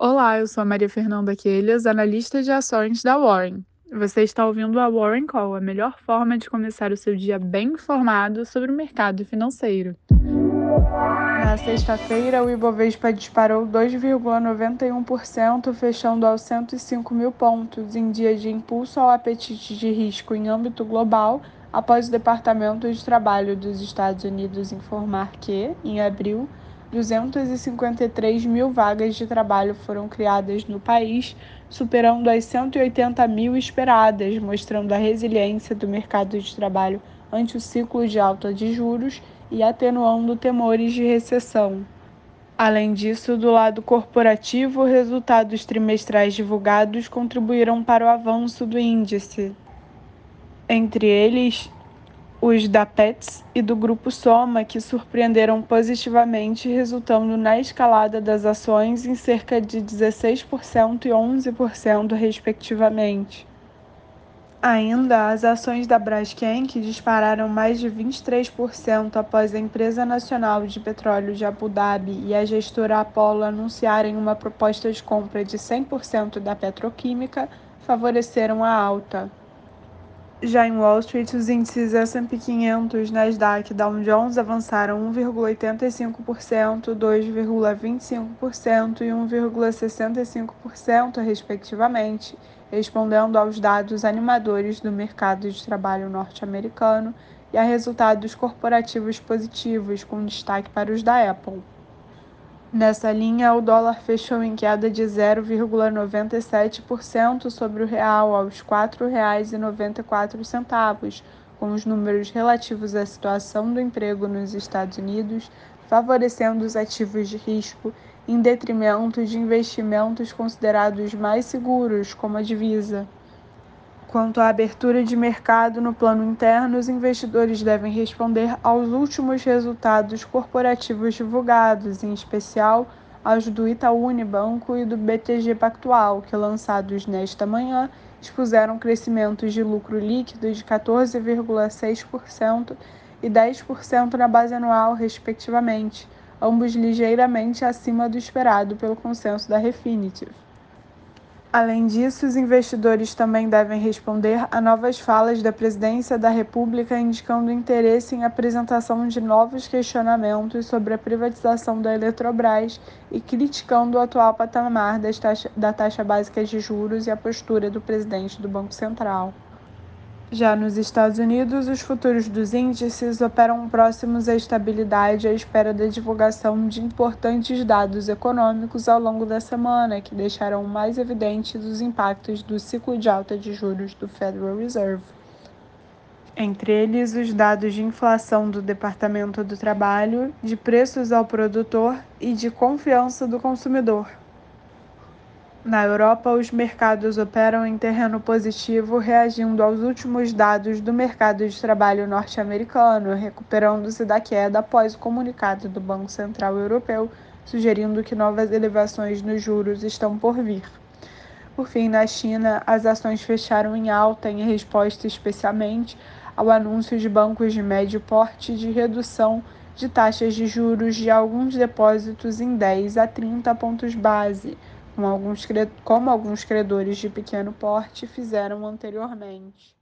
Olá, eu sou a Maria Fernanda Quelhas, analista de ações da Warren. Você está ouvindo a Warren Call, a melhor forma de começar o seu dia bem informado sobre o mercado financeiro. Na sexta-feira, o Ibovespa disparou 2,91%, fechando aos 105 mil pontos, em dia de impulso ao apetite de risco em âmbito global, após o Departamento de Trabalho dos Estados Unidos informar que, em abril, 253 mil vagas de trabalho foram criadas no país, superando as 180 mil esperadas, mostrando a resiliência do mercado de trabalho ante o ciclo de alta de juros e atenuando temores de recessão. Além disso, do lado corporativo, resultados trimestrais divulgados contribuíram para o avanço do índice. Entre eles, os da Pets e do Grupo Soma, que surpreenderam positivamente, resultando na escalada das ações em cerca de 16% e 11%, respectivamente. Ainda, as ações da Braskem, que dispararam mais de 23% após a empresa nacional de petróleo de Abu Dhabi e a gestora Apollo anunciarem uma proposta de compra de 100% da petroquímica, favoreceram a alta. Já em Wall Street, os índices S&P 500, Nasdaq e Dow Jones avançaram 1,85%, 2,25% e 1,65%, respectivamente, respondendo aos dados animadores do mercado de trabalho norte-americano e a resultados corporativos positivos, com destaque para os da Apple. Nessa linha, o dólar fechou em queda de 0,97% sobre o real aos R$ 4,94, com os números relativos à situação do emprego nos Estados Unidos favorecendo os ativos de risco em detrimento de investimentos considerados mais seguros, como a divisa. Quanto à abertura de mercado no plano interno, os investidores devem responder aos últimos resultados corporativos divulgados, em especial aos do Itaú Unibanco e do BTG Pactual, que lançados nesta manhã expuseram crescimentos de lucro líquido de 14,6% e 10% na base anual, respectivamente, ambos ligeiramente acima do esperado pelo consenso da Refinitiv. Além disso, os investidores também devem responder a novas falas da Presidência da República indicando interesse em apresentação de novos questionamentos sobre a privatização da Eletrobras e criticando o atual patamar da taxa básica de juros e a postura do presidente do Banco Central. Já nos Estados Unidos, os futuros dos índices operam próximos à estabilidade à espera da divulgação de importantes dados econômicos ao longo da semana, que deixarão mais evidentes os impactos do ciclo de alta de juros do Federal Reserve. Entre eles, os dados de inflação do Departamento do Trabalho, de preços ao produtor e de confiança do consumidor. Na Europa, os mercados operam em terreno positivo, reagindo aos últimos dados do mercado de trabalho norte-americano, recuperando-se da queda após o comunicado do Banco Central Europeu, sugerindo que novas elevações nos juros estão por vir. Por fim, na China, as ações fecharam em alta em resposta especialmente ao anúncio de bancos de médio porte de redução de taxas de juros de alguns depósitos em 10 a 30 pontos base como alguns, como alguns credores de pequeno porte fizeram anteriormente.